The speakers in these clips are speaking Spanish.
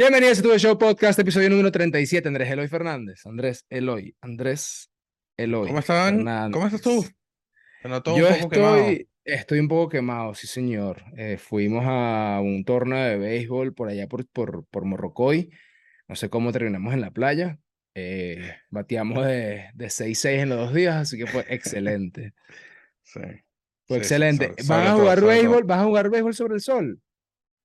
Bienvenidos a Tu Show Podcast, episodio número 37. Andrés Eloy Fernández. Andrés Eloy. Andrés Eloy. ¿Cómo están? Fernández. ¿Cómo estás tú? Yo un poco quemado. estoy, estoy un poco quemado, sí, señor. Eh, fuimos a un torneo de béisbol por allá por, por, por Morrocoy. No sé cómo terminamos en la playa. Eh, bateamos de, de 6-6 en los dos días, así que fue excelente. Sí. Fue Sí, sí, excelente. sobre- ¿Van a jugar sobre béisbol? ¿Vas a jugar béisbol sobre el sol?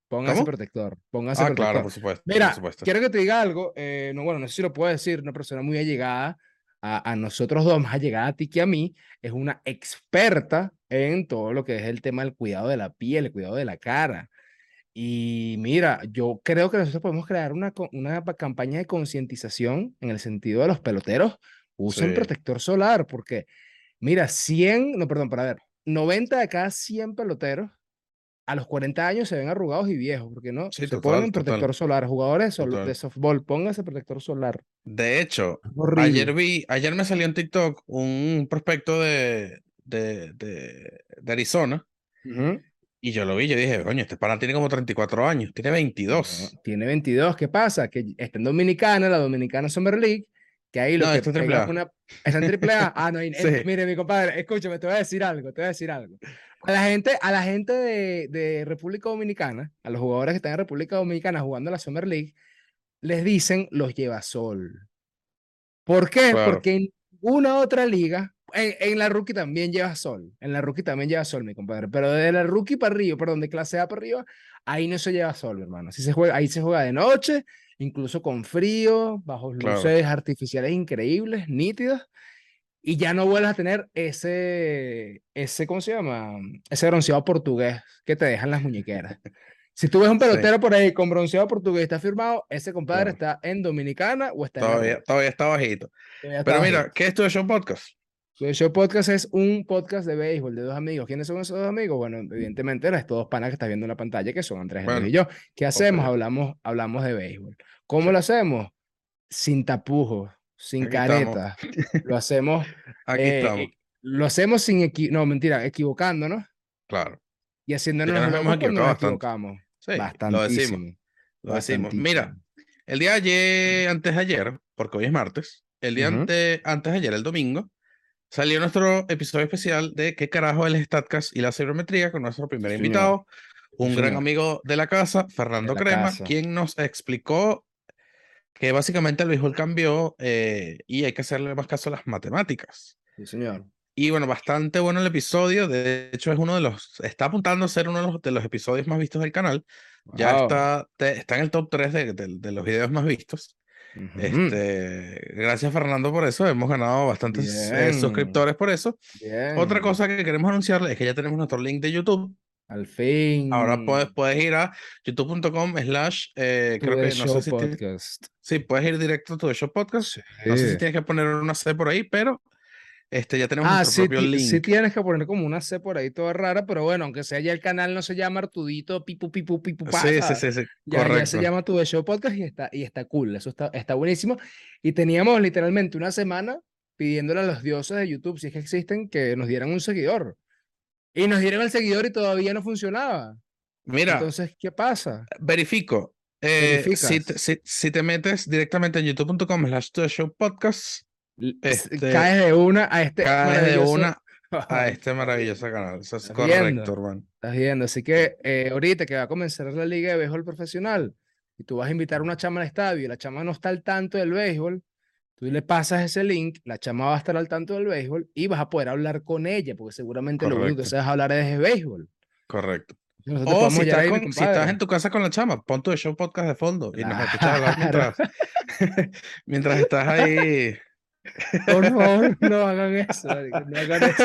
Póngase ¿Cómo? protector. Póngase Ah, protector. claro, por supuesto. Mira, por supuesto. quiero que te diga algo. eh, no, bueno, no sé si lo puedo decir. Una persona muy allegada a, a nosotros dos, más allegada a ti que a mí, es una experta en todo lo que es el tema del cuidado de la piel, el cuidado de la cara. Y mira, yo creo que nosotros podemos crear una, una pa- campaña de concientización en el sentido de los peloteros. Usen Sí. protector solar, porque mira, 100, no, perdón, para ver, 90 de cada 100 peloteros a los 40 años se ven arrugados y viejos, porque no Sí, se total, ponen total. protector solar. Jugadores Total. de softball, pónganse protector solar. De hecho, ayer vi, ayer me salió en TikTok un prospecto de, de, de, de Arizona Ujú. y yo lo vi, yo dije, coño, este pana tiene como 34 años, tiene 22. No, tiene 22. ¿Qué pasa? Que está en Dominicana, la Dominicana Summer League, que ahí lo No, que está en una- Está en triple A. Ah, no, Sí. mire, mi compadre, escúchame, te voy a decir algo, te voy a decir algo. A la gente, a la gente de, de República Dominicana, a los jugadores que están en República Dominicana jugando la Summer League, les dicen los llevasol. ¿Por qué? Claro. Porque en una otra liga, en, en la rookie también lleva sol, en la rookie también lleva sol, mi compadre, pero de la rookie para arriba, perdón, de clase A para arriba, ahí no se lleva sol, mi hermano. Así se juega, ahí se juega de noche, incluso con frío, bajo Claro. luces artificiales increíbles, nítidas, y ya no vuelves a tener ese, ese, ¿cómo se llama? Ese bronceado portugués que te dejan las muñequeras. Si tú ves un Sí. pelotero por ahí con bronceado portugués está firmado, ese compadre Claro. está en Dominicana o está en Todavía, rookie. todavía está bajito. Todavía Pero mira. ¿qué es tu show podcast? Show podcast es un podcast de béisbol de dos amigos. ¿Quiénes son esos dos amigos? Bueno, evidentemente estos dos panas que estás viendo en la pantalla, que son Andrés Bueno, y yo. ¿Qué hacemos? Hablamos, hablamos de béisbol. ¿Cómo lo hacemos? Sin tapujos, sin Aquí estamos. caretas. Lo hacemos, Aquí eh, estamos. lo hacemos sin equi- no, mentira, equivocándonos Claro. y haciéndonos nos cuando equivocado nos equivocamos. Sí, lo decimos. Lo decimos. Mira. El día de ayer, antes de ayer, porque hoy es martes, el día ante- antes de ayer, el domingo, salió nuestro episodio especial de ¿Qué carajo es el StatCast y la cibermetría? con nuestro primer Sí, invitado, un Sí, gran amigo de la casa, Fernando la Crema, casa. quien nos explicó que básicamente el béisbol cambió eh, y hay que hacerle más caso a las matemáticas. Sí, señor. Y bueno, bastante bueno el episodio. De hecho, es uno de los. Está apuntando a ser uno de los, de los episodios más vistos del canal. Ya Wow. está, te- está en el top 3 de, de- de los videos más vistos. Ujú. Este, gracias Fernando por eso. Hemos ganado bastantes eh, suscriptores por eso. Otra Bien. cosa que queremos anunciarles es que ya tenemos nuestro link de YouTube. Al fin. Ahora puedes, puedes ir a youtube.com slash, eh, creo que no sé si podcast. sí, puedes ir directo a tu show podcast. No sé si Sí. tienes que poner una C por ahí, pero este, ya tenemos Ah, nuestro sí, propio link. sí tienes que poner como una C por ahí toda rara, pero bueno, aunque sea ya el canal no se llama Artudito, pipu, pipu, pipu, pa, Sí, sí, sí, sí, Ya, ya se correcto. llama Tu Show Podcast y está, y está cool, eso está, está buenísimo. Y teníamos literalmente una semana pidiéndole a los dioses de YouTube, si es que existen, que nos dieran un seguidor. Y nos dieron el seguidor y todavía no funcionaba. Mira, Entonces, ¿qué pasa? verifico. eh, si, te, si, si te metes directamente en youtube.com slash podcast, este, Caes de una a este caes de maravilloso- una a este maravilloso canal. Eso es correcto, hermano. Estás viendo, así que eh, ahorita que va a comenzar la liga de béisbol profesional y tú vas a invitar a una chama al estadio y la chama no está al tanto del béisbol, tú le pasas ese link, la chama va a estar al tanto del béisbol y vas a poder hablar con ella, porque seguramente lo único que Correcto. sabes hablar es de béisbol. Correcto. Nosotros O si estás, con- si estás en tu casa con la chama, pon tu show podcast de fondo y nos escuchas hablar Claro. mientras, mientras estás ahí. Por favor, no hagan eso, no hagan eso.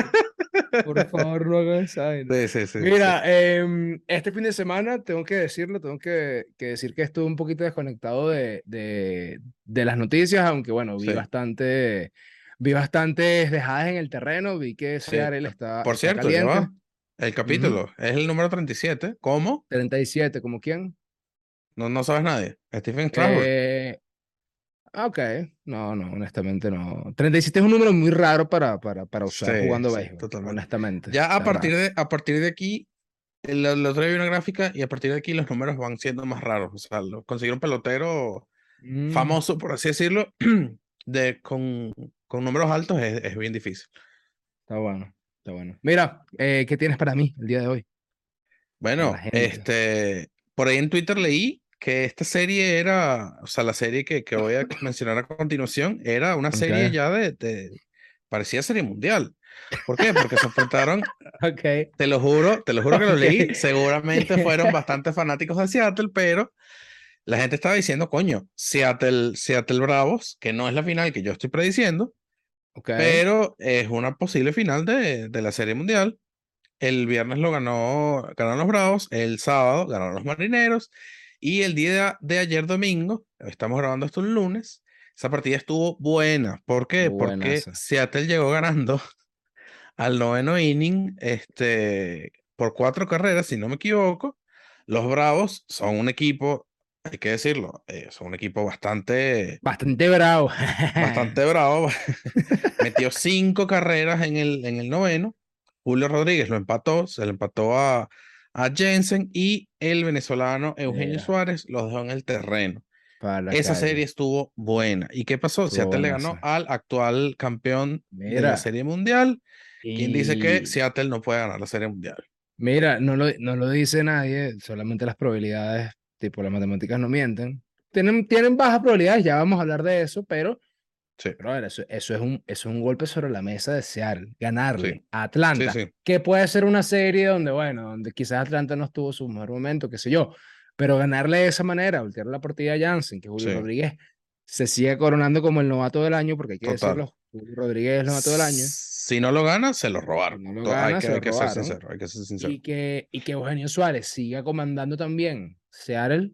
Por favor, no hagan vaina. Sí, sí, sí. Mira, em, este fin de semana tengo que decirlo, tengo que, que decir que estuve un poquito desconectado de, de, de las noticias, aunque bueno, vi bastante, vi bastantes dejadas en el terreno, vi que Seattle está, Por está cierto, va. El capítulo es el número 37. ¿Cómo? 37, ¿como quién? No, no sabes nadie. Stephen Strasburg. Eh, ah, ok, no, no, honestamente no. 37 es un número muy raro para, para, para usar Sí, jugando sí, béisbol, totalmente. honestamente. Ya a partir raro. de, a partir de aquí, el, el otro día vi una gráfica y a partir de aquí los números van siendo más raros. O sea, lo- conseguir un pelotero Mm, famoso, por así decirlo, de, con, con números altos es, es bien difícil. Está bueno, está bueno. Mira, eh, ¿qué tienes para mí el día de hoy? Bueno, este, por ahí en Twitter leí que esta serie era, o sea, la serie que, que voy a mencionar a continuación era una serie ya de, de, parecía serie mundial. ¿Por qué? Porque se enfrentaron, Ok. te lo juro, te lo juro que lo leí, seguramente fueron bastante fanáticos de Seattle, pero la gente estaba diciendo, coño, Seattle, Seattle Bravos, que no es la final que yo estoy prediciendo, pero es una posible final de, de la Serie Mundial. El viernes lo ganó, ganaron los Bravos, el sábado ganaron los Marineros y el día de, ayer domingo, estamos grabando esto el lunes, esa partida estuvo buena. ¿Por qué? Porque Buenaza. Seattle llegó ganando al noveno inning este, por cuatro carreras, si no me equivoco. Los Bravos son un equipo, hay que decirlo, eh, son un equipo bastante Bastante bravo. bastante bravo. Metió cinco carreras en el, en el noveno. Julio Rodríguez lo empató, se lo empató a, a Jensen y el venezolano Eugenio Mira. Suárez los dejó en el terreno. Esa calle. serie estuvo buena. ¿Y qué pasó? Estuvo Seattle le ganó al actual campeón de la Mira. Serie Mundial. Quien dice que Y- Seattle no puede ganar la Serie Mundial. Mira, no lo, no lo dice nadie, solamente las probabilidades, tipo las matemáticas no mienten. Tienen, tienen bajas probabilidades, ya vamos a hablar de eso, pero, Sí, brother, eso, eso es un, eso es un golpe sobre la mesa de Seattle, ganarle Sí. a Atlanta, sí. que puede ser una serie donde, bueno, donde quizás Atlanta no estuvo su mejor momento, qué sé yo, pero ganarle de esa manera, voltear la partida a Jansen, que Julio. Rodríguez se sigue coronando como el novato del año, porque hay que Total. decirlo, Julio Rodríguez es el novato del año. Si no lo gana, se lo robaron. No lo To- hay gana, que, se hay que ser sincero, hay que ser sincero. y que, y que Eugenio Suárez siga comandando también Seattle,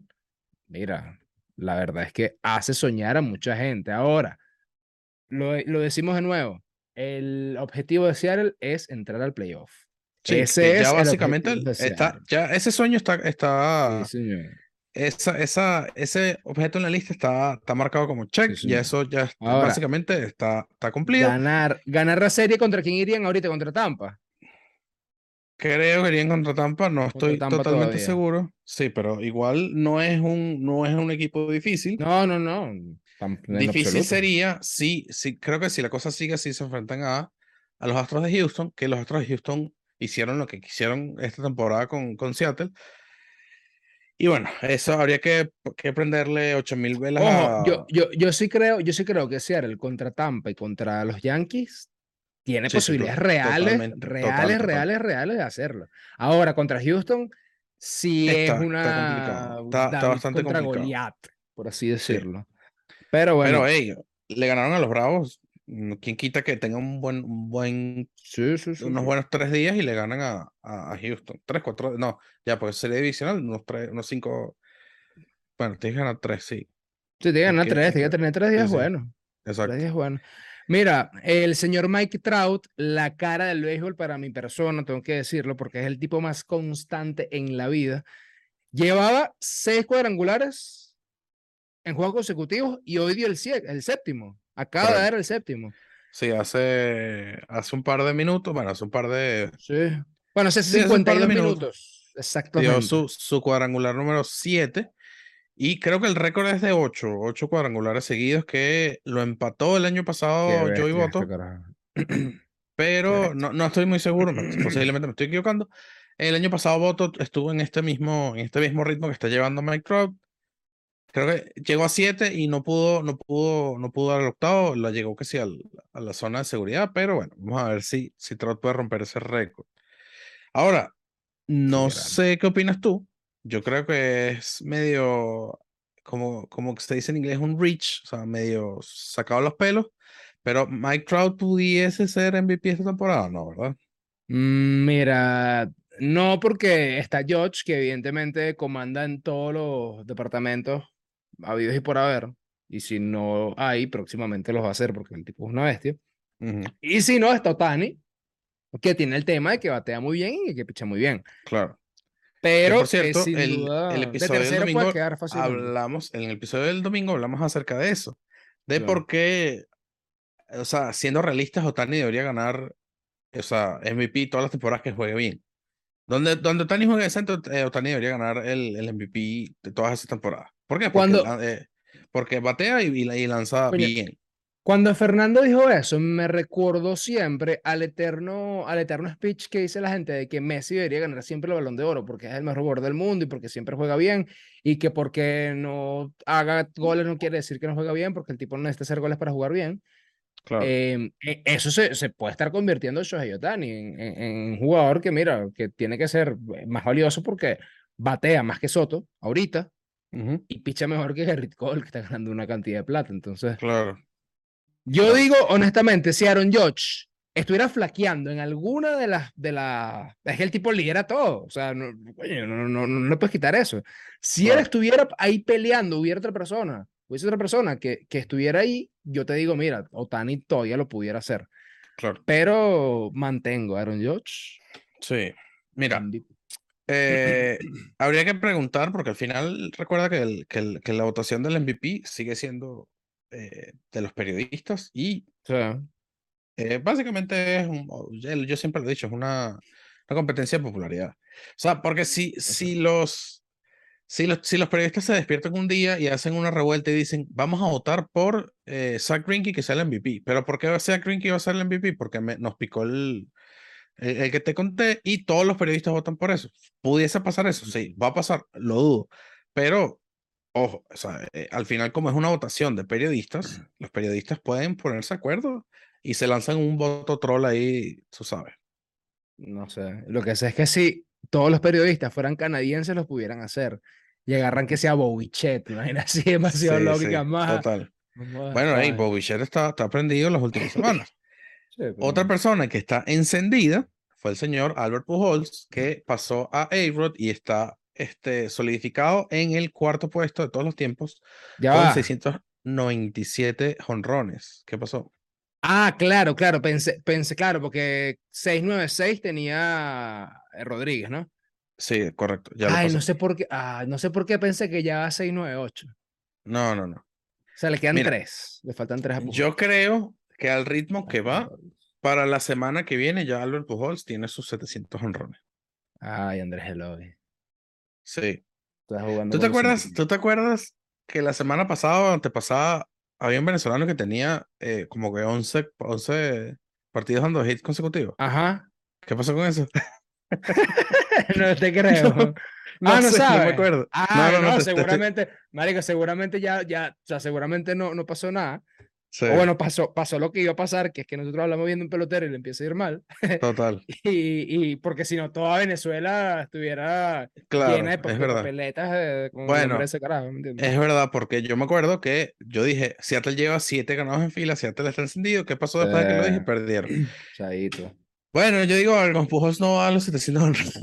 mira, la verdad es que hace soñar a mucha gente. Ahora, lo, lo decimos de nuevo, el objetivo de Seattle es entrar al playoff. Sí, Ese es ya el básicamente está, ya ese sueño está, está, Sí, señor. esa, esa, ese objeto en la lista está, está marcado como check, Sí, señor. eso ya está- Ahora, básicamente está, está cumplido. Ganar, ganar la serie contra quién irían ahorita, contra Tampa. Creo que irían contra Tampa, no estoy Tampa totalmente todavía. seguro. Sí, pero igual no es un, no es un equipo difícil. No, no, no. Difícil absoluto. sería si, si, creo que si la cosa sigue así, se enfrentan a, a los Astros de Houston, que los Astros de Houston hicieron lo que quisieron esta temporada con, con Seattle. Y bueno, eso habría que, que prenderle 8000 velas Ojo, a... yo, yo, yo sí creo, yo sí creo que Seattle contra Tampa y contra los Yankees tiene Sí, sí, to- posibilidades reales, totalmente, reales, total, total. reales, reales de hacerlo. Ahora, contra Houston, sí Está- es está una complicado, está- está David bastante contra complicado. Goliat, por así decirlo. Pero bueno, Pero hey, le ganaron a los Bravos. ¿Quién quita que tenga un buen, un buen, sí, sí, sí, unos buenos tres días y le ganan a, a, Houston? Tres, cuatro, no, ya, pues sería divisional, unos tres, unos cinco. Bueno, tienes que ganar tres, sí. Sí, te ganar que- tres, hay te que- tener tres días sí. buenos. Exacto. Tres días buenos. Mira, el señor Mike Trout, la cara del béisbol para mi persona, tengo que decirlo, porque es el tipo más constante en la vida. Llevaba seis cuadrangulares en juegos consecutivos y hoy dio el, el séptimo. Acaba de dar el séptimo. Sí, hace, hace un par de minutos, bueno, hace un par de. Sí. Bueno, hace Sí, hace un par de 52 minutos. minutos. Exactamente. Dio su, su cuadrangular número 7 y creo que el récord es de 8, 8 cuadrangulares seguidos que lo empató el año Qué pasado Joey este Boto. pero no, no estoy muy seguro, me- posiblemente me estoy equivocando. El año pasado Boto estuvo en este mismo, en este mismo ritmo que está llevando Mike Trout. Creo que llegó a 7 y no pudo, no pudo, no pudo dar el octavo, la llegó que sí al- a la zona de seguridad, pero bueno, vamos a ver si, si Trout puede romper ese récord. Ahora, no sé qué opinas tú. Yo creo que es medio, como, como que se dice en inglés, un reach, o sea, medio sacado los pelos. Pero Mike Trout pudiese ser MVP esta temporada, no, ¿verdad? Mm, Mira, no porque está George, que evidentemente comanda en todos los departamentos habidos y por haber. Y si no hay, próximamente los va a hacer porque el tipo es una bestia. Ujú, Y si no, está Otani, que tiene el tema de que batea muy bien y que picha muy bien. claro. Pero por cierto, sin el, duda, el de episodio del tercero puede domingo hablamos, en el episodio del domingo hablamos acerca de eso, de Claro. por qué, o sea, siendo realistas, Otani debería ganar, o sea, MVP todas las temporadas que juegue bien. Donde, donde Otani juega de centro, eh, Otani debería ganar el, el MVP de todas esas temporadas. ¿Por qué? Porque, Cuando- eh, porque batea y, y, lanza bien. Cuando Fernando dijo eso, me recordó siempre al eterno, al eterno speech que dice la gente de que Messi debería ganar siempre el Balón de Oro porque es el mejor jugador del mundo y porque siempre juega bien y que porque no haga goles no quiere decir que no juega bien porque el tipo no necesita hacer goles para jugar bien. Claro. Em, e- eso se, se puede estar convirtiendo Shohei en, en- en un jugador que, mira, que tiene que ser eh, más valioso porque batea más que Soto ahorita Ujú, y picha mejor que Gerrit Cole, que está ganando una cantidad de plata. Entonces, Claro. yo Claro. digo honestamente, si Aaron Judge estuviera flaqueando en alguna de las, de las, es que el tipo lidera todo, o sea, no, no, no, no, no puedes quitar eso. Si él Claro. estuviera ahí peleando, hubiera otra persona, hubiese otra persona que, que estuviera ahí, yo te digo, mira, Otani todavía lo pudiera hacer, Claro. pero mantengo a Aaron Judge. Sí. Mira, MVP. Eh, habría que preguntar, porque al final recuerda que, el, que, el- que la votación del MVP sigue siendo eh, de los periodistas y sea, eh, básicamente es un, yo siempre lo he dicho, es una, una competencia de popularidad. O sea, porque si, si los, si los, si los periodistas se despiertan un día y hacen una revuelta y dicen, vamos a votar por eh, Zach Greinke que sea el MVP, pero ¿por qué Zach Greinke va a ser el MVP? Porque me, nos picó el, el, el que te conté y todos los periodistas votan por eso. ¿Pudiese pasar eso? Sí, va a pasar, lo dudo, pero... Ojo, o sea, eh, al final como es una votación de periodistas, los periodistas pueden ponerse de acuerdo y se lanzan un voto troll ahí, tú sabes. no sé, lo que sé es que si todos los periodistas fueran canadienses, los pudieran hacer. Y agarran que sea Bobichet, imagina así, demasiado Sí, lógica sí, más. Total. Bueno, hey, suave. Bobichet está, está prendido las últimas semanas. Sí, pero- Otra persona que está encendida fue el señor Albert Pujols, que pasó a A-Rod y está este, solidificado en el cuarto puesto de todos los tiempos Ya con va. 697 jonrones. ¿Qué pasó? Ah, claro, claro, pensé, pensé, claro, porque 696 tenía Rodríguez, ¿no? Sí, correcto. Ya Ay, no sé por qué, ah, no sé por qué pensé que ya va 698. O No, no, no. sea, le quedan Mira, tres, le faltan tres a Pujols. Yo creo que al ritmo que va, para la semana que viene ya Albert Pujols tiene sus 700 honrones. Ay, Andrés Eloy. Sí. Estás jugando ¿Tú te acuerdas? ¿Tú te acuerdas que la semana pasada o antepasada había un venezolano que tenía eh, como que 11, 11 partidos dando hits consecutivos? Ajá. ¿Qué pasó con eso? No te creo. No ah, no sé, sabes. no me acuerdo. Ah, no, te- te estoy- seguramente, marico, seguramente ya, ya, o sea, seguramente no, no pasó nada. Sí, O bueno, pasó, pasó lo que iba a pasar, que es que nosotros hablamos viendo un pelotero y le empieza a ir mal. total. Y, y porque si no, toda Venezuela estuviera Claro, llena de, papeletas de, con Bueno, ese carajo, ¿me? Es verdad, porque yo me acuerdo que yo dije, Seattle lleva siete ganados en fila, Seattle está encendido. ¿Qué pasó después de que lo dije? Sí. Perdieron. Chaito. Bueno, yo digo algo, Pujols no va a los 700 honrones.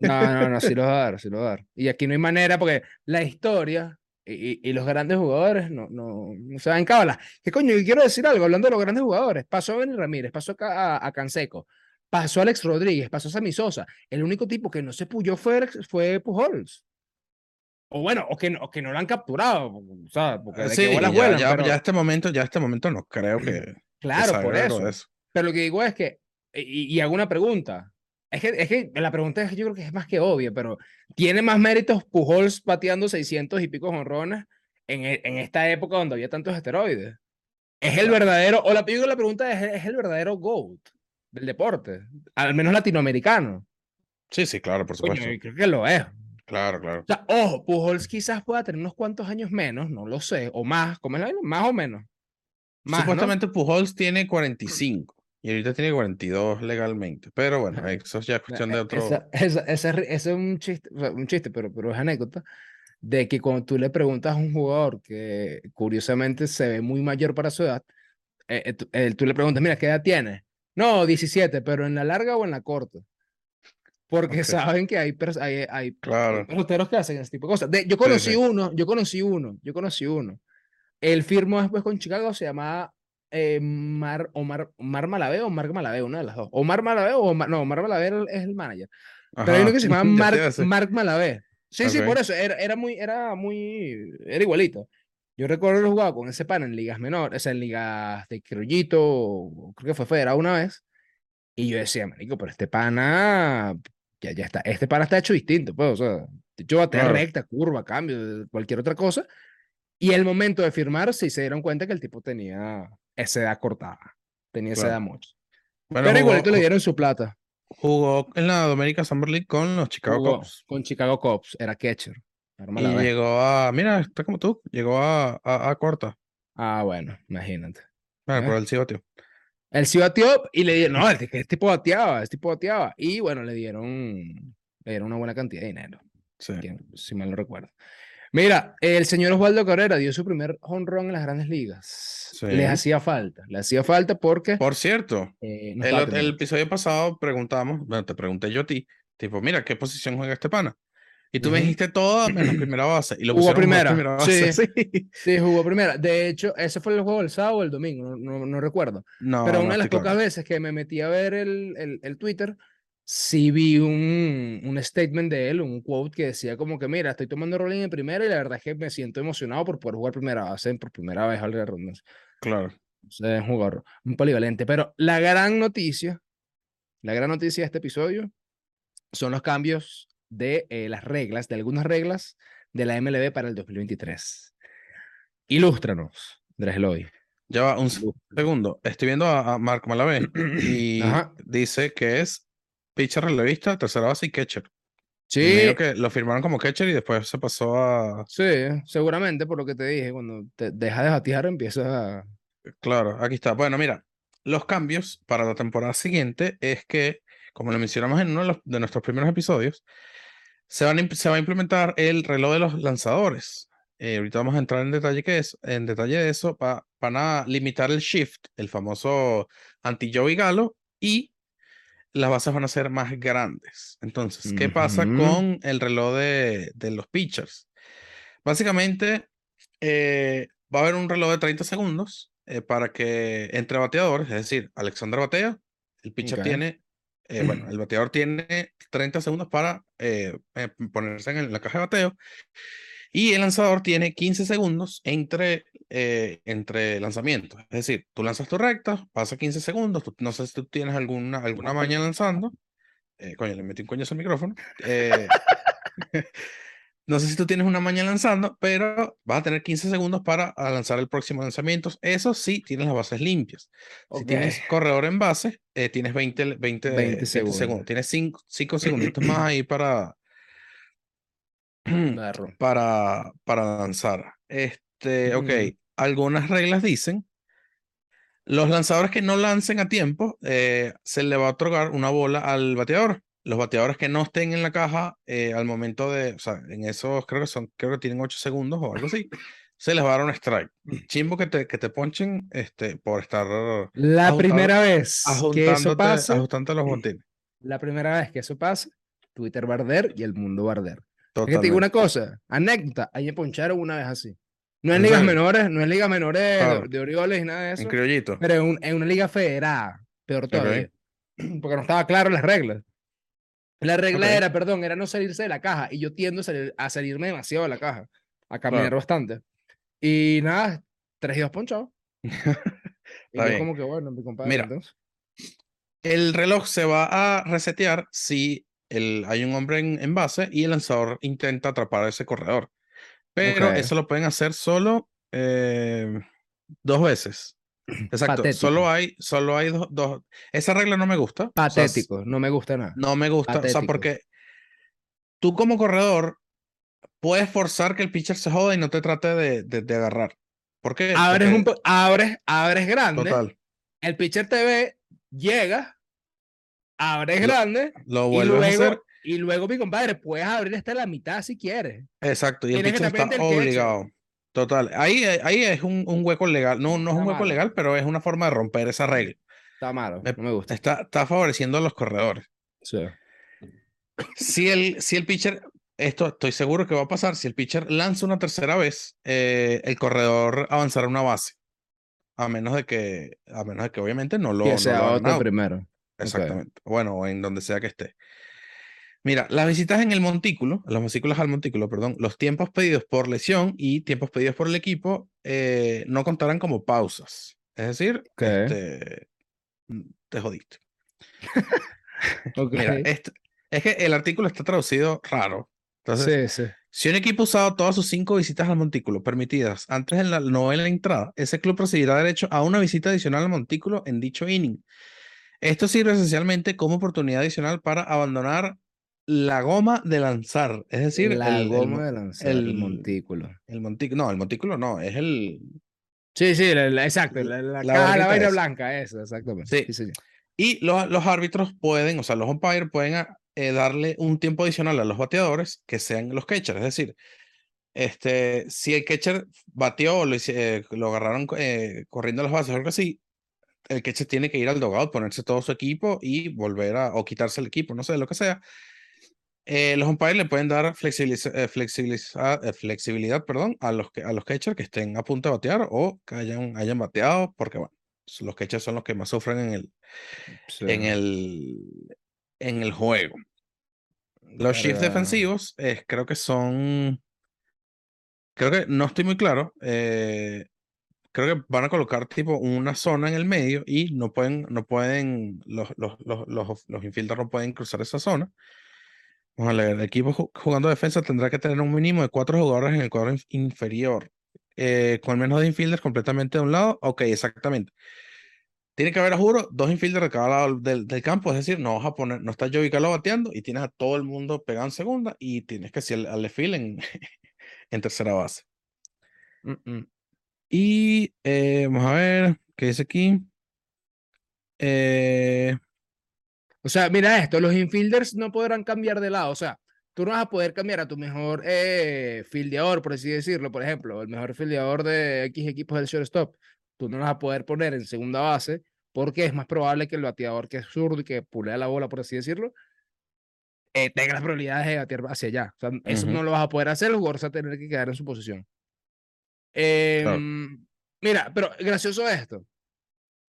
No, no, no, sí lo va a dar, sí lo va a dar. Y aquí no hay manera, porque la historia y, los grandes jugadores no, no, no se dan cábala. ¿Qué coño? Y quiero decir algo, hablando de los grandes jugadores. Pasó a Benny Ramírez, pasó a, a Canseco, pasó a Alex Rodríguez, pasó a Sammy Sosa. El único tipo que no se puyó fue, fue Pujols. O bueno, o que, no- o que no lo han capturado, o sea, porque de que ya, vuelan, ya, pero- ya este momento, ya este momento no creo que, claro, por eso. Pero lo que digo es que, y, y hago una pregunta. Es que, es que la pregunta es que yo creo que es más que obvia, pero ¿tiene más méritos Pujols pateando 600 y pico jonrones en, e- en esta época donde había tantos esteroides? ¿Es el verdadero, o la, yo pregunta es, ¿es el verdadero GOAT del deporte? Al menos latinoamericano. Sí, sí, claro, por Coño, supuesto. yo creo que lo es. Claro, claro. O sea, ojo, Pujols quizás pueda tener unos cuantos años menos, no lo sé, o más, ¿cómo es la? Más o menos. Más, ¿no? Supuestamente Pujols tiene 45 y ahorita tiene 42 legalmente. Pero bueno, eso ya es cuestión de Eh, otro. Esa, esa, esa ri- ese es un chiste, un chiste, pero, pero es anécdota, de que cuando tú le preguntas a un jugador que curiosamente se ve muy mayor para su edad, eh, eh, tú, eh, le preguntas, mira, ¿qué edad tienes? No, 17, pero en la larga o en la corta. Porque Ok. saben que hay, hay, hay Claro. peloteros que hacen ese tipo de cosas. De- yo Sí, conocí sí. uno, yo conocí uno, yo conocí uno. Él firmó después con Chicago, se llamaba eh, Mar, Omar, Omar Malavé o Mark Malavé, una de las dos. Omar Malavé o Omar, no, Omar Malavé es el manager. Pero hay uno Ajá, que se llama decir. Mark Malavé. Sí, sí, Ok. por eso, era, era muy, era muy, era igualito. Yo recuerdo haber jugado con ese pan en ligas menores, o sea, en ligas de criollito, creo que fue federado una vez, y yo decía, marico, pero este pana ya, ya está. Este pana está hecho distinto, pues, o sea, hecho batea Claro. recta, curva, cambio, cualquier otra cosa. Y el momento de firmar, sí se dieron cuenta que el tipo tenía esa edad cortada, tenía esa Claro. edad mucho. Bueno, Pero jugó, igualito le dieron su plata. jugó en la Dominican Summer League con los Chicago Jugó Cubs. con Chicago Cubs, era catcher. Era Y vez. llegó a, mira, está como tú, llegó a, a, a corta. Ah, bueno, imagínate. Bueno, ¿Eh? sí batió. Él sí bateó y le dieron, no, el, el tipo bateaba, el tipo bateaba. Y bueno, le dieron, le dieron una buena cantidad de dinero, Sí. que- si mal no recuerdo. Mira, el señor Osvaldo Cabrera dio su primer home run en las grandes ligas. Sí. Les hacía falta, le hacía falta porque Por cierto, eh, no el, el episodio pasado preguntamos, bueno, te pregunté yo a ti, tipo, mira, ¿qué posición juega este pana? Y tú me Ujú. dijiste todo menos primera base. Y lo Jugó primera, base. sí. Sí. Sí, jugó primera. De hecho, ese fue el juego del sábado o el domingo, no, no, no recuerdo. No, Pero una de las pocas claro. veces que me metí a ver el, el, el Twitter, sí vi un, un statement de él, un quote que decía como que, mira, estoy tomando rolling en primera y la verdad es que me siento emocionado por poder jugar primera base por primera vez al ronda. Claro. Es un jugador, un polivalente. Pero la gran noticia, la gran noticia de este episodio son los cambios de eh, las reglas, de algunas reglas de la MLB para el 2023. Ilústranos, Andrés Eloy. Ya va, un se- segundo. Estoy viendo a, a Marco Malavé y Ajá. dice que es pitcher relevista, tercera base y catcher. Y Sí, dijo que lo firmaron como catcher y después se pasó a. Sí, seguramente por lo que te dije, cuando te deja de batear empieza a... Claro, aquí está. Bueno, mira, los cambios para la temporada siguiente es que, como lo mencionamos en uno de, los- de nuestros primeros episodios, se, van se va a implementar el reloj de los lanzadores. Eh, ahorita vamos a entrar en detalle, que es, en detalle de eso. pa- van a limitar el shift, el famoso anti-Joey Galo, y las bases van a ser más grandes. Entonces, ¿qué pasa con el reloj de, de los pitchers? Básicamente, eh, va a haber un reloj de 30 segundos eh, para que entre bateadores, es decir, Alexander batea, el pitcher tiene, eh, bueno, el bateador tiene 30 segundos para eh, ponerse en la caja de bateo y el lanzador tiene 15 segundos entre, eh, entre lanzamientos. Es decir, tú lanzas tu recta, pasa 15 segundos, tú- no sé si tú tienes alguna, alguna maña lanzando. Eh, coño, le metí un coñazo al micrófono. eh, no sé si tú tienes una maña lanzando, pero vas a tener 15 segundos para a lanzar el próximo lanzamiento. Eso sí, tienes las bases limpias. Si tienes corredor en base, eh, tienes 20, 20, 20 segundos. segundos. Tienes 5 segunditos más ahí para, para, para lanzar. Este, ok, Ujú. algunas reglas dicen, los lanzadores que no lancen a tiempo, eh, se le va a otorgar una bola al bateador. Los bateadores que no estén en la caja eh, al momento de, o sea, en esos creo que son, creo que tienen 8 segundos o algo así, se les va a dar un strike. Chimbo que te, que te ponchen este, por estar La primera vez que eso pasa, ajustándote los botines. la primera vez que eso pasa, Twitter barder y el mundo barder. Es que te digo una cosa, anécdota, ahí me poncharon una vez así. No en ¿En ligas menores, no en ligas menores de- Orioles y nada de En eso, criollito. pero en, un- en una liga federada, peor todavía, porque no estaba claro las reglas. La regla Ok. era, perdón, era no salirse de la caja y yo tiendo a, salir- a salirme demasiado de la caja, a caminar Claro. bastante. Y nada, tres y dos ponchados. y yo bien. como que bueno, mi compadre, Mira, entonces. El reloj se va a resetear si el, hay un hombre en, en base y el lanzador intenta atrapar a ese corredor. Pero eso lo pueden hacer solo eh, dos veces. Exacto. Patético. Solo hay, solo hay dos, dos. Esa regla no me gusta. o sea, s- Patético, no me gusta nada. no me gusta. O sea, Patético. porque tú como corredor puedes forzar que el pitcher se joda y no te trate de, de, de agarrar. ¿Por qué? Abres, un, Porque- po- abres, abres grande, Total. el pitcher te ve, llega, abres Lo- grande Lo y vuelves a hacer. Y luego, mi compadre, puedes abrir hasta la mitad si quieres. Exacto, y el pitcher está obligado. Total. Ahí, ahí es un, un hueco legal. No, no es Está un hueco malo. legal, pero es una forma de romper esa regla. Está malo, Me- no me gusta. Está, está favoreciendo a los corredores. Sí. Si el, si el pitcher, esto estoy seguro que va a pasar, si el pitcher lanza una tercera vez, eh, el corredor avanzará una base. A menos de que, a menos de que obviamente no lo, Que no sea lo hagan otro primero. Exactamente. Bueno, o en donde sea que esté. Mira, las visitas en el montículo, las vesículas al montículo, perdón, los tiempos pedidos por lesión y tiempos pedidos por el equipo eh, no contarán como pausas. Es decir, este, te jodiste. Ok. Mira, est- Es que el artículo está traducido raro. Entonces, sí, sí. si un equipo ha usado todas sus cinco visitas al montículo permitidas antes de la novena entrada, ese club recibirá derecho a una visita adicional al montículo en dicho inning. Esto sirve esencialmente como oportunidad adicional para abandonar la goma de lanzar, es decir, la el, goma de lanzar, el, el- montículo. el montículo, no, el montículo no, es el, Sí, sí, la- la- exacto, la, la, caja, la vaina blanca, eso, exactamente. Sí. Sí, señor. Y los, los árbitros pueden, o sea, los umpires pueden ah, eh, darle un tiempo adicional a los bateadores que sean los catchers. Es decir, este, si el catcher batió o lo, eh, lo agarraron eh, corriendo a las bases o algo así, el catcher tiene que ir al dogout, ponerse todo su equipo y volver a, o quitarse el equipo, no sé, lo que sea. Eh, los umpires le pueden dar flexibiliza- eh, flexibiliza- eh, flexibilidad perdón, a los, a los catchers que estén a punto de batear o que hayan, hayan bateado, porque bueno, los catchers son los que más sufren en el, Sí. en el, en el juego. Los shifts Verga. defensivos eh, creo que son, creo que no estoy muy claro, eh, creo que van a colocar tipo una zona en el medio y no pueden, no pueden, los, los, los, los, los infielders no pueden cruzar esa zona. Vamos a leer, el equipo ju- jugando defensa tendrá que tener un mínimo de cuatro jugadores en el cuadro inf- inferior, eh, con menos de infielders completamente de un lado. Ok, exactamente. Tiene que haber, a juro, dos infielders de cada lado del, del campo, es decir, no vas a poner, no está Joey Caló bateando y tienes a todo el mundo pegado en segunda y tienes que hacer al left en, en tercera base. Mm, mm. Y eh, vamos a ver, ¿qué dice aquí? Eh, O sea, mira esto, los infielders no podrán cambiar de lado. O sea, tú no vas a poder cambiar a tu mejor eh, fildeador, por así decirlo. Por ejemplo, el mejor fildeador de X equipos del shortstop. Tú no lo vas a poder poner en segunda base porque es más probable que el bateador que es zurdo y que pulea la bola, por así decirlo, eh, tenga las probabilidades de batear hacia allá. O sea, eso Ujú. no lo vas a poder hacer, el jugador se va a tener que quedar en su posición. Claro. Em, Mira, pero gracioso esto.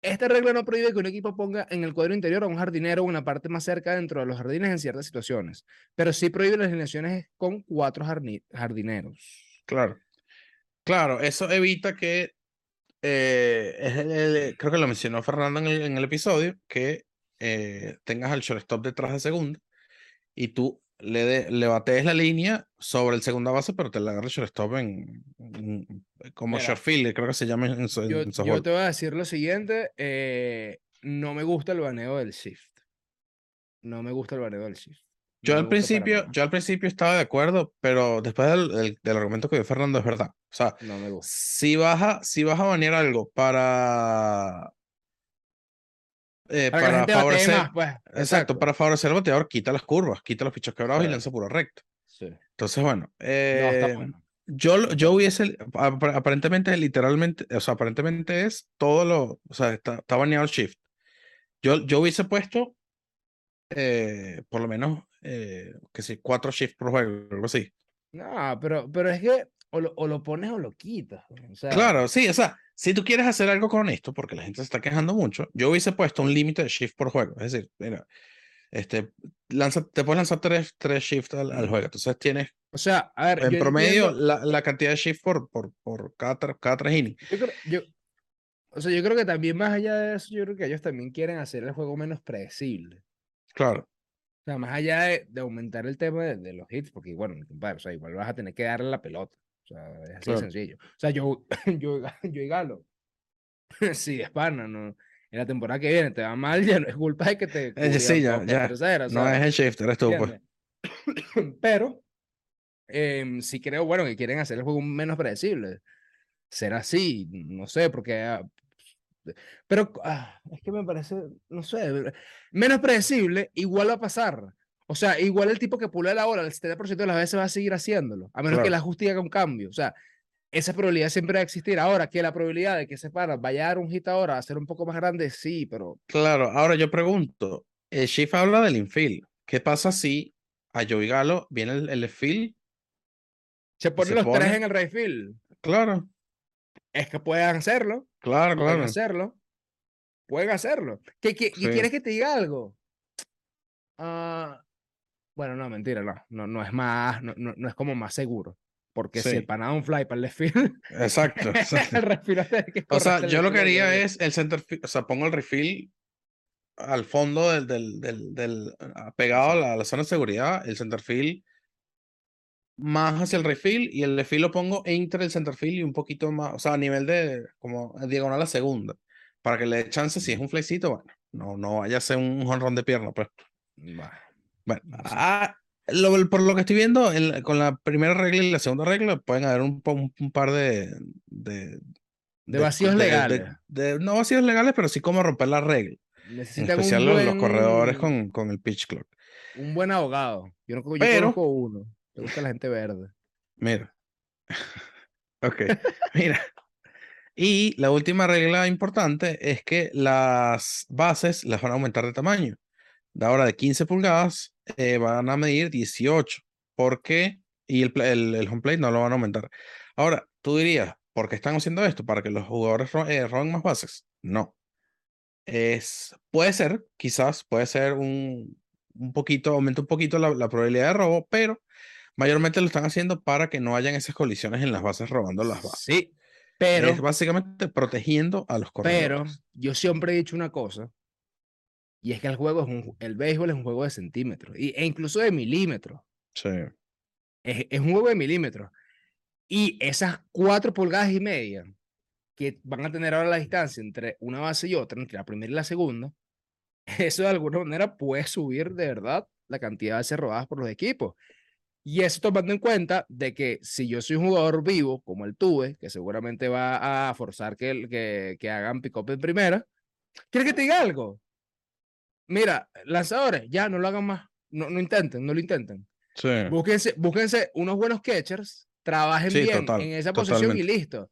Esta regla no prohíbe que un equipo ponga en el cuadro interior a un jardinero o una parte más cerca dentro de los jardines en ciertas situaciones, pero sí prohíbe las alineaciones con cuatro jardineros. Claro. Claro, eso evita que, eh, creo que lo mencionó Fernando en el, en el episodio, que eh, tengas al shortstop detrás de segunda y tú le, de- le batees la línea sobre el segunda base, pero te la agarra el shortstop en, en- como Mira, short creo que se llama en, Yo, en yo te voy a decir lo siguiente, eh, no me gusta el baneo del shift. No me gusta el baneo del shift. Yo al principio, yo al principio estaba de acuerdo, pero después del, del- del argumento que dio Fernando es verdad. O sea, No me gusta. si vas a, si vas a banear algo para, eh, Para para favorecer, más, pues. exacto, para favorecer al bateador, quita las curvas, quita los pichos quebrados y Sí. lanza puro recto. Sí. Entonces, bueno, No, está eh, bueno. yo, yo hubiese, ap- aparentemente, literalmente, o sea, aparentemente es todo lo, o sea, está, está baneado el shift. Yo, yo hubiese puesto, eh, por lo menos, eh, que sí, cuatro shifts por juego, algo así. No, pero, pero es que o lo, o lo pones o lo quitas. O sea, Claro, sí, o sea, si tú quieres hacer algo con esto, porque la gente se está quejando mucho, yo hubiese puesto un límite de shift por juego. Es decir, mira, este, lanza, te puedes lanzar tres, tres shifts al, al juego. Entonces tienes, O sea, a ver, en promedio, entiendo- la, la cantidad de shift por, por, por cada, cada tres innings. Yo creo, yo, o sea, yo creo que también más allá de eso, yo creo que ellos también quieren hacer el juego menos predecible. Claro, O sea, más allá de, de aumentar el tema de, de los hits, porque bueno, compadre, o sea, igual vas a tener que darle la pelota. O sea, es así Claro. sencillo. O sea, yo, yo, yo y Galo, sí, es pana, ¿no? En la temporada que viene te va mal, ya no es culpa de que te Eh, sí, ya, ya. tercera, no es el shift, eres tú, pues. Pero em, sí creo, bueno, que quieren hacer el juego menos predecible. Será así, no sé, porque... ah, Pero ah, es que me parece, no sé, menos predecible, igual va a pasar. O sea, igual el tipo que pulea la bola el 70% de las veces va a seguir haciéndolo, a menos que la justicia haga un cambio. O sea, esa probabilidad siempre va a existir. Ahora, que la probabilidad de que ese pana vaya a dar un hit ahora a ser un poco más grande, sí, pero Claro, ahora yo pregunto, el shift habla del infield. ¿Qué pasa si a Joey Galo viene el, el field? se ponen se los tres en el right field. Claro, Es que puedan hacerlo. claro, Pueden claro. hacerlo. Pueden hacerlo. ¿Qué, qué- Sí. quieres que te diga algo? Ah, bueno, no, mentira, no. No, no es más, no, no, no es como más seguro. Porque si Sí. el pana da un fly para el left field, Exacto. exacto. el field tener que O sea, el yo lo que field haría es el center field, o sea, pongo el refill al fondo del, del, del, del pegado a la, a la, zona de seguridad, el centerfield más hacia el refill y el refill lo pongo entre el centerfield y un poquito más, o sea, a nivel de como diagonal a segunda, para que le dé chance si es un flecito, bueno, no, no vaya a ser un jonrón de pierna, pues. Bueno, ah, lo, por lo que estoy viendo, con la primera regla y la segunda regla, pueden haber un, un, par de, de, de vacíos legales. De, no vacíos legales, pero sí como romper la regla. Necesitan en especial los, corredores con, con el pitch clock. Un buen abogado. Yo, no, yo pero, conozco uno. Te gusta la gente verde. Mira. ok, mira. Y la última regla importante es que las bases las van a aumentar de tamaño. De ahora de 15 pulgadas eh, van a medir 18. ¿Por qué? Y el, el, el, home plate no lo van a aumentar. Ahora, tú dirías, ¿por qué están haciendo esto? ¿Para que los jugadores eh, roben más bases? No. Es, puede ser, quizás, puede ser un, un poquito, aumenta un poquito la, la probabilidad de robo, pero mayormente lo están haciendo para que no hayan esas colisiones en las bases robando las bases. Sí, pero... Es básicamente protegiendo a los corredores. Pero yo siempre he dicho una cosa, y es que el juego es un, el béisbol es un juego de centímetros, y, e incluso de milímetros. Sí. Es, es un juego de milímetros. Y esas cuatro pulgadas y media que van a tener ahora la distancia entre una base y otra, entre la primera y la segunda, eso de alguna manera puede subir de verdad la cantidad de bases robadas por los equipos. Y eso tomando en cuenta de que si yo soy un jugador vivo, como el tuve, que seguramente va a forzar que, que, que hagan pick-up en primera, ¿quieres que te diga algo? Mira, lanzadores, ya no lo hagan más. No, no intenten, no lo intenten. Sí. Búsquense, búsquense unos buenos catchers, trabajen bien en esa posición y listo.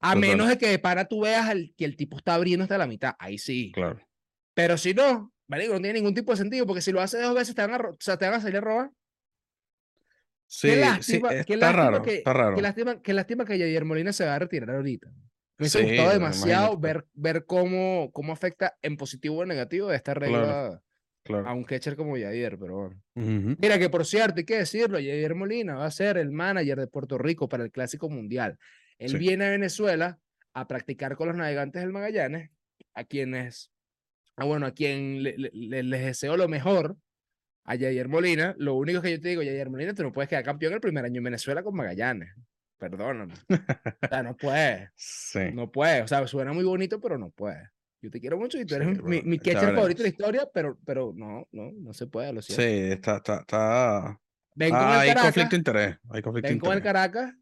A menos de que para tú veas que el tipo está abriendo hasta la mitad. Ahí sí. Claro. Pero si no, ¿vale? no tiene ningún tipo de sentido, porque si lo hace dos veces te van a, o sea, te van a salir a robar. Sí, qué lástima, qué está, raro, que, está raro. Qué lástima, qué lástima que Javier Molina se va a retirar ahorita. Me sí, gustado demasiado ver, ver cómo, cómo afecta en positivo o en negativo esta regla claro, claro. a un catcher como Javier, pero bueno. Uh -huh. Mira que por cierto, hay que decirlo, Javier Molina va a ser el manager de Puerto Rico para el Clásico Mundial. Él sí. viene a Venezuela a practicar con los navegantes del Magallanes, a quienes, ah, bueno, a quien le, le, les deseo lo mejor, a Jair Molina, lo único que yo te digo, Jair Molina, tú no puedes quedar campeón el primer año en Venezuela con Magallanes. Perdóname. o sea, no puedes. Sí. No puedes. O sea, suena muy bonito, pero no puedes. Yo te quiero mucho y tú eres sí, mi, mi catcher favorito de la historia, pero, pero no, no, no se puede, lo siento. Sí, está, está, está... Ven ah, con el hay Caracas, conflicto de interés. Hay conflicto ven de con el interés. Caracas.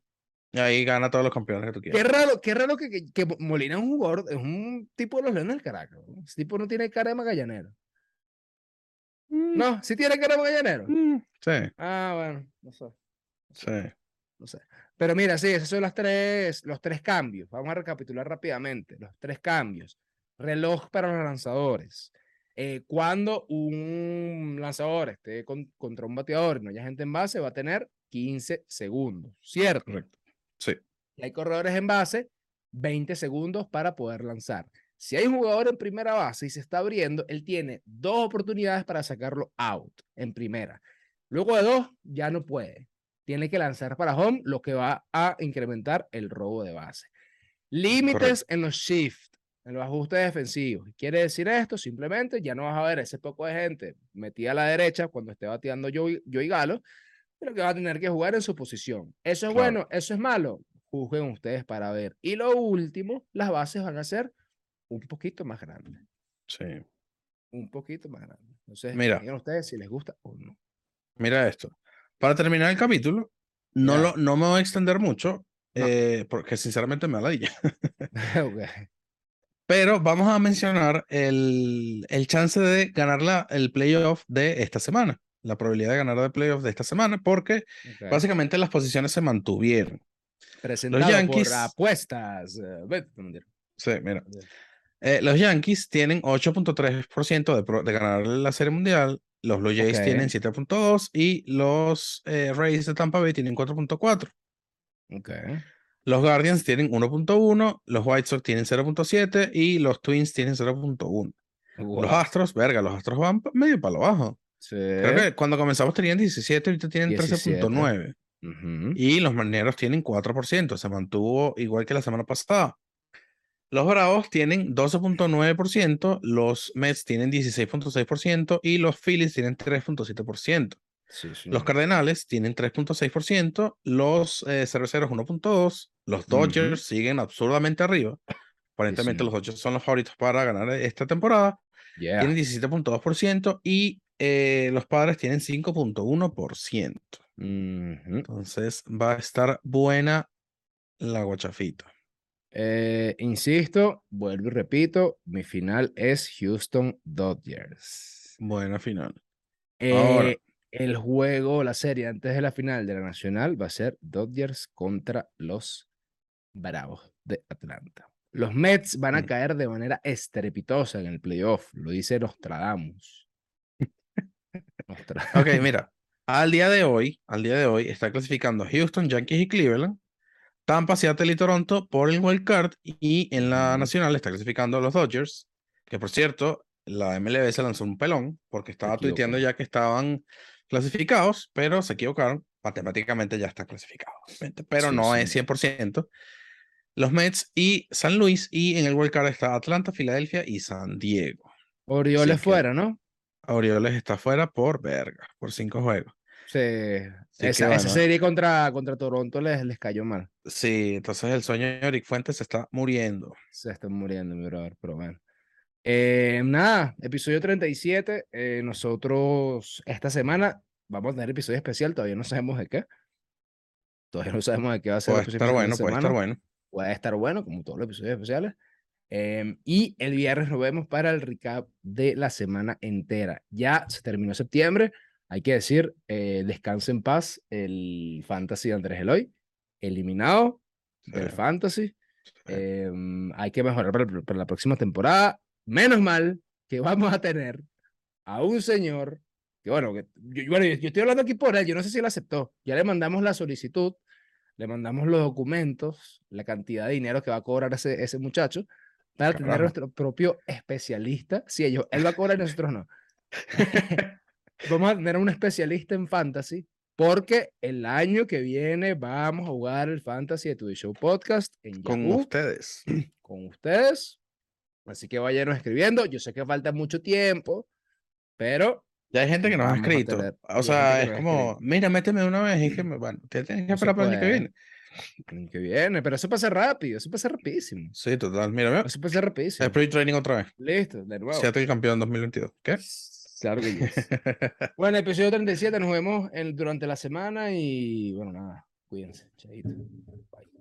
Y ahí gana todos los campeones que tú quieras. Qué raro, qué raro que, que, que Molina es un jugador, es un tipo de los Leones del Caracas. ¿no? Ese tipo no tiene cara de magallanero. No, si tiene cara de magallanero. Mm, sí. Ah, bueno, no sé. Sí. No sé. Pero mira, sí, esos son los tres, los tres cambios. Vamos a recapitular rápidamente. Los tres cambios. Reloj para los lanzadores. Eh, cuando un lanzador esté con, contra un bateador y no haya gente en base, va a tener 15 segundos. ¿Cierto? Correcto. Sí. Y hay corredores en base, 20 segundos para poder lanzar. Si hay un jugador en primera base y se está abriendo, él tiene dos oportunidades para sacarlo out en primera. Luego de dos, ya no puede. Tiene que lanzar para home, lo que va a incrementar el robo de base. Límites en los shift, en los ajustes defensivos. ¿Quiere decir esto? Simplemente ya no vas a ver ese poco de gente metida a la derecha cuando esté bateando yo, yo y Galo, pero que va a tener que jugar en su posición. ¿Eso es claro. bueno? ¿Eso es malo? Juzguen ustedes para ver. Y lo último, las bases van a ser un poquito más grande. Sí. Un poquito más grande. Entonces, mira, ustedes si les gusta o no. Mira esto. Para terminar el capítulo, no, lo, no me voy a extender mucho, no. eh, porque sinceramente me aladilla. okay. Pero vamos a mencionar el, el chance de ganar la, el playoff de esta semana. La probabilidad de ganar el playoff de esta semana, porque okay. básicamente las posiciones se mantuvieron. Presentado los Yankees, por apuestas. Uh, sí, mira. Eh, los Yankees tienen 8.3% de, de ganar la Serie Mundial, los Blue Jays okay. tienen 7.2 y los eh, Rays de Tampa Bay tienen 4.4. Okay. Los Guardians tienen 1.1, los White Sox tienen 0.7 y los Twins tienen 0.1. Wow. Los Astros, verga, los Astros van medio para lo bajo. Sí. Creo que cuando comenzamos tenían 17, ahorita tienen 13.9. Uh -huh. Y los Marineros tienen 4%, se mantuvo igual que la semana pasada. Los Bravos tienen 12.9%, los Mets tienen 16.6% y los Phillies tienen 3.7%. Sí, sí. Los Cardenales tienen 3.6%, los eh, Cerveceros 1.2%, los Dodgers siguen absurdamente arriba. Aparentemente los Dodgers son los favoritos para ganar esta temporada. Yeah. Tienen 17.2% y eh, los Padres tienen 5.1%. Ujú. Entonces va a estar buena la guachafita. Eh, insisto, vuelvo y repito, mi final es Houston Dodgers. Buena final. Eh, el juego, la serie antes de la final de la Nacional va a ser Dodgers contra los Bravos de Atlanta. Los Mets van a Mm. caer de manera estrepitosa en el playoff, lo dice Nostradamus. Nostra- Ok, mira, al día de hoy, al día de hoy está clasificando Houston, Yankees y Cleveland, Tampa, Seattle y Toronto por el wild card y en la nacional está clasificando los Dodgers, que por cierto, la MLB se lanzó un pelón porque estaba tuiteando ya que estaban clasificados, pero se equivocaron, matemáticamente ya está clasificado, pero Sí, no sí. es 100%. Los Mets y San Luis y en el wild card está Atlanta, Filadelfia y San Diego. Orioles fuera, ¿no? Orioles está fuera por verga, por cinco juegos. Sí, esa, esa serie contra, contra Toronto les, les cayó mal. Sí, entonces el sueño de Eric Fuentes se está muriendo. Se están muriendo, mi brother, pero bueno. Eh, nada, episodio 37. eh, nosotros esta semana vamos a tener episodio especial, todavía no sabemos de qué. Todavía no sabemos de qué va a ser Puede estar bueno, puede estar bueno. Puede estar bueno, como todos los episodios especiales. Em, y el viernes nos vemos para el recap de la semana entera. Ya se terminó septiembre. Hay que decir, eh, descanse en paz el Fantasy de Andrés Eloy, eliminado del Sí, Fantasy. sí. Em, hay que mejorar para, la próxima temporada. Menos mal que vamos a tener a un señor que, bueno, que, yo, bueno, yo, estoy hablando aquí por él, yo no sé si él aceptó. Ya le mandamos la solicitud, le mandamos los documentos, la cantidad de dinero que va a cobrar ese, ese muchacho para tener Carajo. nuestro propio especialista. Sí, ellos, él va a cobrar y nosotros no. Vamos a tener un especialista en fantasy porque el año que viene vamos a jugar el Fantasy de Tu Show Podcast en Con Yahoo ustedes. con ustedes. Así que vayan escribiendo. Yo sé que falta mucho tiempo, pero Ya hay gente que nos ha escrito. tener- O sea, es como, mira, méteme una vez y que me, bueno, te tienes que esperar para el año que viene. el año que viene, pero eso pasa rápido, eso pasa rapidísimo. Sí, total. Mira, mira. Eso pasa rapidísimo. Sprint Training otra vez. Listo, de nuevo. Seattle campeón 2022. ¿Qué? Claro que yes. Bueno, episodio 37, nos vemos en- durante la semana y bueno, nada, cuídense. Chaito. Bye.